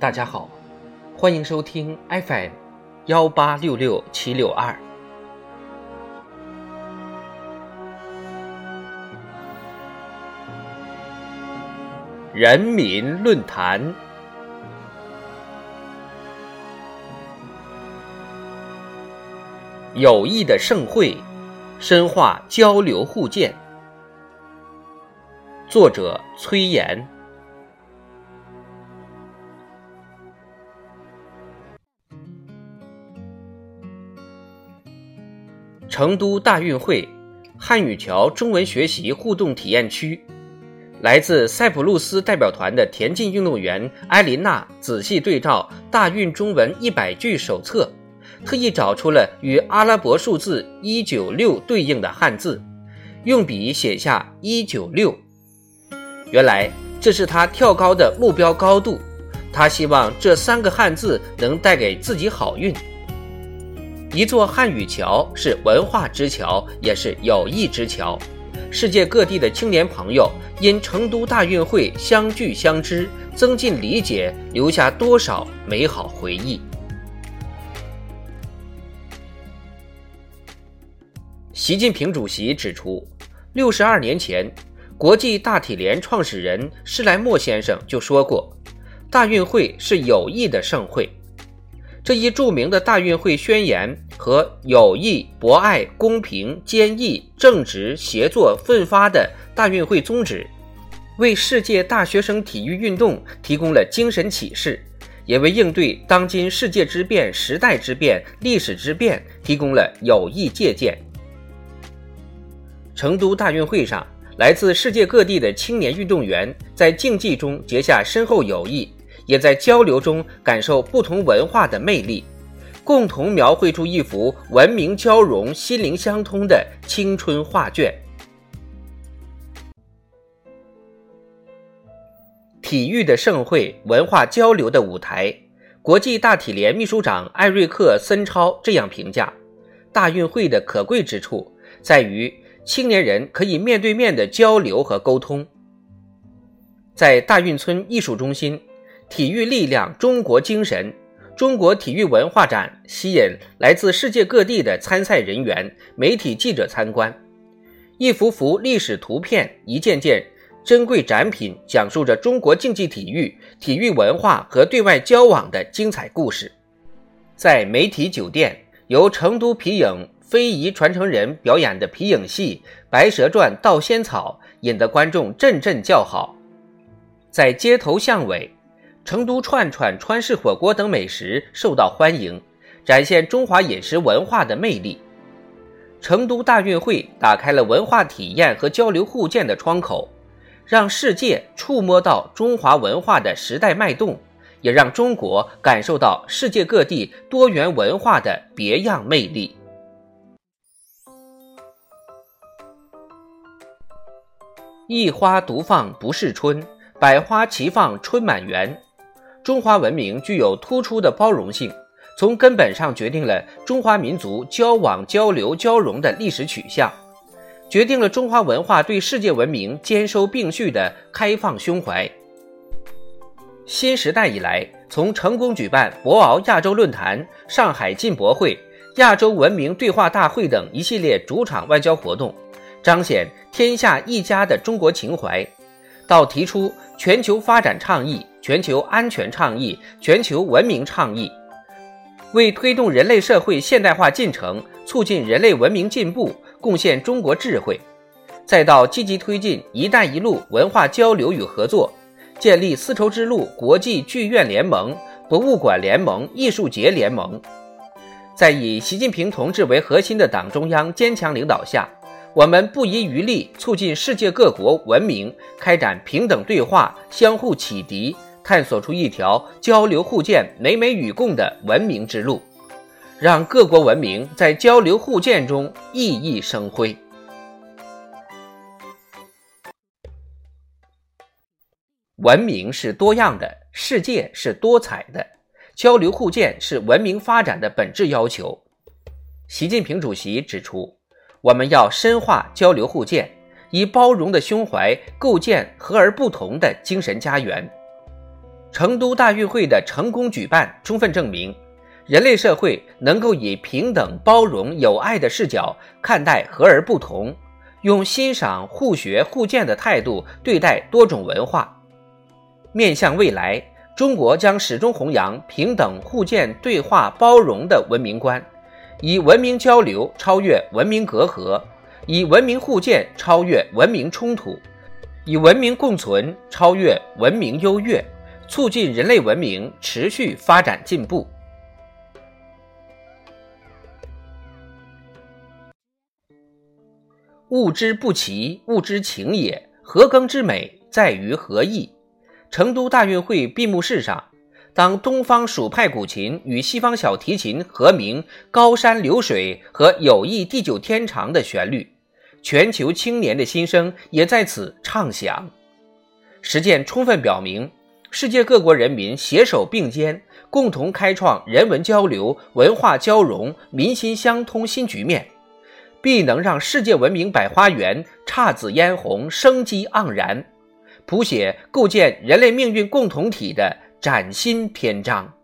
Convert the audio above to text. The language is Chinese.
大家好，欢迎收听 FM 幺八六六七六二。人民论坛，友谊的盛会，深化交流互鉴。作者：崔岩。成都大运会汉语桥中文学习互动体验区，来自塞浦路斯代表团的田径运动员埃琳娜仔细对照大运中文一百句手册，特意找出了与阿拉伯数字一九六对应的汉字，用笔写下一九六。原来这是他跳高的目标高度，他希望这三个汉字能带给自己好运。一座汉语桥是文化之桥，也是友谊之桥。世界各地的青年朋友因成都大运会相聚相知，增进理解，留下多少美好回忆。习近平主席指出，六十二年前，国际大体联创始人施莱默先生就说过：“大运会是友谊的盛会。”这一著名的大运会宣言和友谊、博爱、公平、坚毅、正直、协作、奋发的大运会宗旨，为世界大学生体育运动提供了精神启示，也为应对当今世界之变、时代之变、历史之变提供了有益借鉴。成都大运会上，来自世界各地的青年运动员在竞技中结下深厚友谊。也在交流中感受不同文化的魅力，共同描绘出一幅文明交融、心灵相通的青春画卷。体育的盛会，文化交流的舞台。国际大体联秘书长艾瑞克森超这样评价：大运会的可贵之处在于青年人可以面对面的交流和沟通。在大运村艺术中心。体育力量，中国精神。中国体育文化展吸引来自世界各地的参赛人员、媒体记者参观。一幅幅历史图片，一件件珍贵展品，讲述着中国竞技体育、体育文化和对外交往的精彩故事。在媒体酒店，由成都皮影非遗传承人表演的皮影戏《白蛇传·盗仙草》，引得观众阵阵叫好。在街头巷尾。成都串串、川式火锅等美食受到欢迎，展现中华饮食文化的魅力。成都大运会打开了文化体验和交流互鉴的窗口，让世界触摸到中华文化的时代脉动，也让中国感受到世界各地多元文化的别样魅力。一花独放不是春，百花齐放春满园。中华文明具有突出的包容性，从根本上决定了中华民族交往、交流、交融的历史取向，决定了中华文化对世界文明兼收并蓄的开放胸怀。新时代以来，从成功举办博鳌亚洲论坛、上海进博会、亚洲文明对话大会等一系列主场外交活动，彰显天下一家的中国情怀，到提出全球发展倡议。全球安全倡议、全球文明倡议，为推动人类社会现代化进程、促进人类文明进步贡献中国智慧；再到积极推进“一带一路”文化交流与合作，建立丝绸之路国际剧院联盟、博物馆联盟、艺术节联盟；在以习近平同志为核心的党中央坚强领导下，我们不遗余力促进世界各国文明开展平等对话、相互启迪。探索出一条交流互鉴、美美与共的文明之路，让各国文明在交流互鉴中熠熠生辉。文明是多样的，世界是多彩的，交流互鉴是文明发展的本质要求。习近平主席指出，我们要深化交流互鉴，以包容的胸怀构建和而不同的精神家园。成都大运会的成功举办，充分证明，人类社会能够以平等、包容、友爱的视角看待和而不同，用欣赏、互学、互鉴的态度对待多种文化。面向未来，中国将始终弘扬平等、互鉴、对话、包容的文明观，以文明交流超越文明隔阂，以文明互鉴超越文明冲突，以文明共存超越文明优越，促进人类文明持续发展进步。物之不齐，物之情也。和耕之美在于和义。成都大运会闭幕式上，当东方蜀派古琴与西方小提琴和鸣“高山流水”和“友谊地久天长”的旋律，全球青年的心声也在此唱响。实践充分表明，世界各国人民携手并肩，共同开创人文交流、文化交融、民心相通新局面，必能让世界文明百花园姹紫嫣红、生机盎然。谱写构建人类命运共同体的崭新篇章。